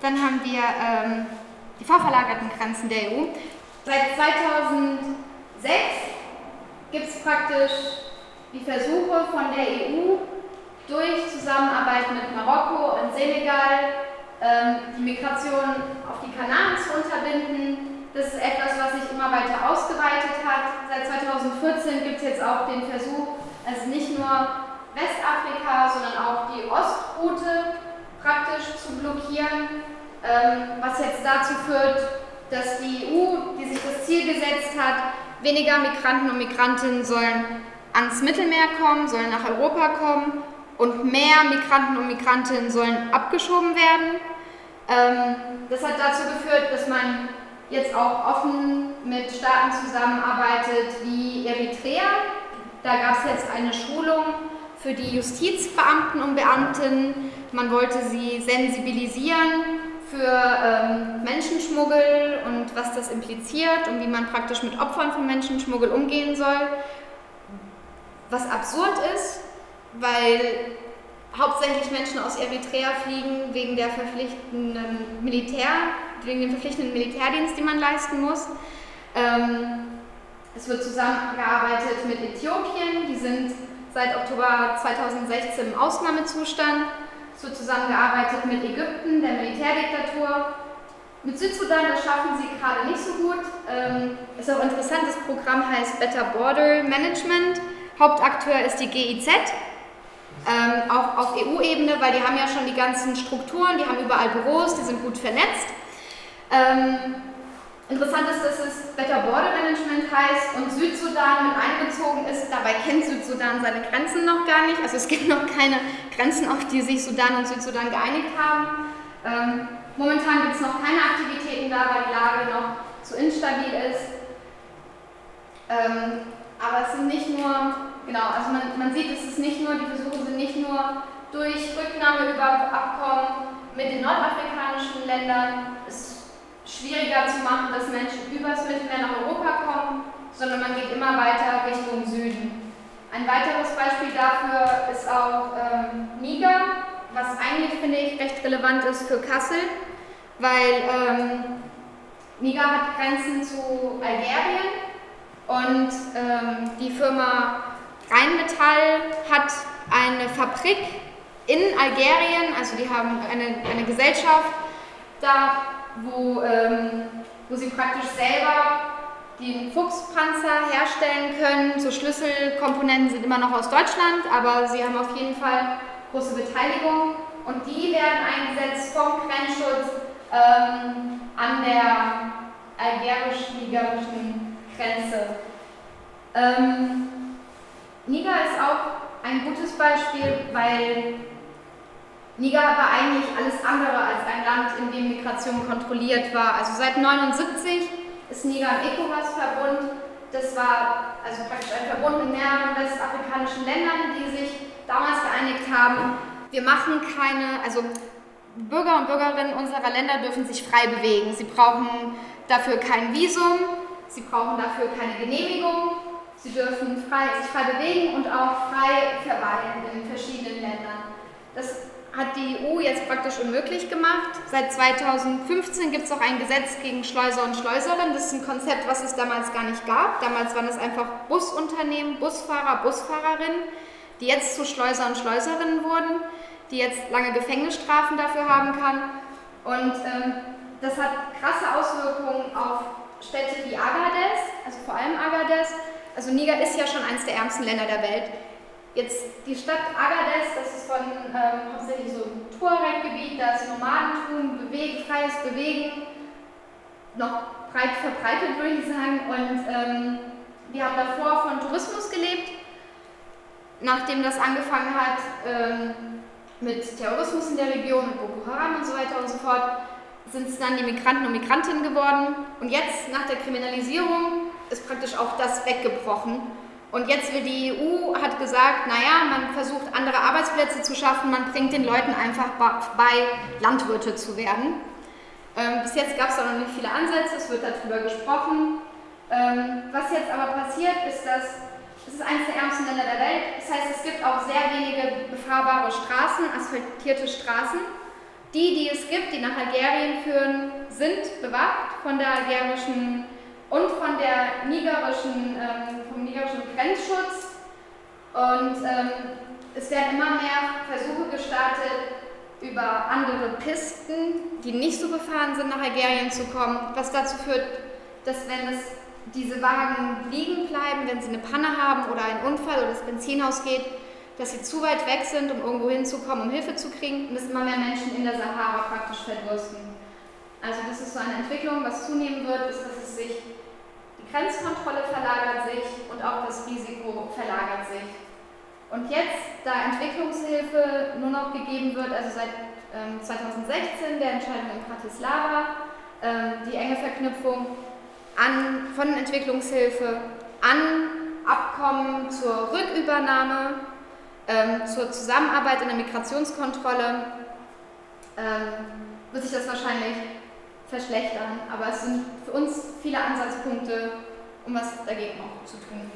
Dann haben wir ähm, die vorverlagerten Grenzen der EU. Seit 2006 gibt es praktisch die Versuche von der EU durch Zusammenarbeit mit Marokko und Senegal ähm, die Migration auf die Kanaren zu unterbinden. Das ist etwas, was sich immer weiter ausgeweitet hat. Seit 2014 gibt es jetzt auch den Versuch, also nicht nur Westafrika, sondern auch die Ostroute praktisch zu blockieren, ähm, was jetzt dazu führt, dass die EU, die sich das Ziel gesetzt hat, weniger Migranten und Migrantinnen sollen ans Mittelmeer kommen, sollen nach Europa kommen und mehr Migranten und Migrantinnen sollen abgeschoben werden. Ähm, das hat dazu geführt, dass man jetzt auch offen mit Staaten zusammenarbeitet wie Eritrea. Da gab es jetzt eine Schulung für die Justizbeamten und Beamtinnen. Man wollte sie sensibilisieren für ähm, Menschenschmuggel und was das impliziert und wie man praktisch mit Opfern von Menschenschmuggel umgehen soll. Was absurd ist, weil hauptsächlich Menschen aus Eritrea fliegen wegen der verpflichtenden Militär, wegen dem verpflichtenden Militärdienst, den man leisten muss. Ähm, es wird zusammengearbeitet mit Äthiopien, die sind seit Oktober 2016 im Ausnahmezustand. Wird zusammengearbeitet mit Ägypten, der Militärdiktatur. Mit Südsudan, das schaffen sie gerade nicht so gut. Ähm, ist auch interessant, das Programm heißt Better Border Management. Hauptakteur ist die GIZ, ähm, auch auf EU-Ebene, weil die haben ja schon die ganzen Strukturen, die haben überall Büros, die sind gut vernetzt. Ähm, interessant ist, dass es Better Border Management heißt und Südsudan mit einbezogen ist. Dabei kennt Südsudan seine Grenzen noch gar nicht. Also es gibt noch keine Grenzen, auf die sich Sudan und Südsudan geeinigt haben. Ähm, momentan gibt es noch keine Aktivitäten da, weil die Lage noch zu instabil ist. Ähm, aber es sind nicht nur, genau, also man, man sieht, es ist nicht nur, die Versuche sind nicht nur durch Rücknahme über Abkommen mit den nordafrikanischen Ländern, es schwieriger zu machen, dass Menschen übers Mittelmeer nach Europa kommen, sondern man geht immer weiter Richtung Süden. Ein weiteres Beispiel dafür ist auch ähm, Niger, was eigentlich, finde ich, recht relevant ist für Kassel, weil ähm, Niger hat Grenzen zu Algerien und ähm, die Firma Rheinmetall hat eine Fabrik in Algerien, also die haben eine, eine Gesellschaft da, wo, ähm, wo sie praktisch selber den Fuchspanzer herstellen können. So Schlüsselkomponenten sind immer noch aus Deutschland, aber sie haben auf jeden Fall große Beteiligung und die werden eingesetzt vom Grenzschutz ähm, an der algerisch-nigerischen Grenze. Ähm, Niger ist auch ein gutes Beispiel, weil Niger war eigentlich alles andere als ein Land, in dem Migration kontrolliert war. Also seit 1979 ist Niger ein ECOWAS-Verbund. Das war also praktisch ein Verbund mit mehreren westafrikanischen Ländern, die sich damals geeinigt haben. Wir machen keine, also Bürger und Bürgerinnen unserer Länder dürfen sich frei bewegen. Sie brauchen dafür kein Visum, sie brauchen dafür keine Genehmigung, sie dürfen frei, sich frei bewegen und auch frei verweilen in verschiedenen Ländern. Das hat die EU jetzt praktisch unmöglich gemacht. Seit 2015 gibt es auch ein Gesetz gegen Schleuser und Schleuserinnen. Das ist ein Konzept, was es damals gar nicht gab. Damals waren es einfach Busunternehmen, Busfahrer, Busfahrerinnen, die jetzt zu Schleuser und Schleuserinnen wurden, die jetzt lange Gefängnisstrafen dafür haben kann. Und ähm, das hat krasse Auswirkungen auf Städte wie Agadez, also vor allem Agadez. Also Niger ist ja schon eines der ärmsten Länder der Welt. Jetzt die Stadt Agadez, das ist von ähm, hauptsächlich so ein Tuareg-Gebiet, da ist Nomadentum, Bewegen, freies Bewegen noch breit verbreitet, würde ich sagen. Und ähm, wir haben davor von Tourismus gelebt. Nachdem das angefangen hat ähm, mit Terrorismus in der Region, mit Boko Haram und so weiter und so fort, sind es dann die Migranten und Migrantinnen geworden. Und jetzt, nach der Kriminalisierung, ist praktisch auch das weggebrochen. Und jetzt will die EU, hat gesagt, naja, man versucht andere Arbeitsplätze zu schaffen, man bringt den Leuten einfach bei, Landwirte zu werden. Ähm, bis jetzt gab es da noch nicht viele Ansätze, es wird darüber gesprochen. Ähm, was jetzt aber passiert, ist, dass es ist eines der ärmsten Länder der Welt. Das heißt, es gibt auch sehr wenige befahrbare Straßen, asphaltierte Straßen. Die, die es gibt, die nach Algerien führen, sind bewacht von der algerischen und von der nigerischen, ähm, vom nigerischen Grenzschutz. Und ähm, es werden immer mehr Versuche gestartet, über andere Pisten, die nicht so befahren sind, nach Algerien zu kommen, was dazu führt, dass wenn es diese Wagen liegen bleiben, wenn sie eine Panne haben oder einen Unfall oder das Benzin ausgeht, dass sie zu weit weg sind, um irgendwo hinzukommen, um Hilfe zu kriegen, müssen immer mehr Menschen in der Sahara praktisch verdursten. Also das ist so eine Entwicklung, was zunehmen wird, ist, dass es sich, die Grenzkontrolle verlagert sich und auch das Risiko verlagert sich. Und jetzt, da Entwicklungshilfe nur noch gegeben wird, also seit ähm, 2016 der Entscheidung in Bratislava, ähm, die enge Verknüpfung an, von Entwicklungshilfe an Abkommen zur Rückübernahme, ähm, zur Zusammenarbeit in der Migrationskontrolle, ähm, wird sich das wahrscheinlich verschlechtern. Aber es sind für uns viele Ansatzpunkte, um was dagegen auch zu tun.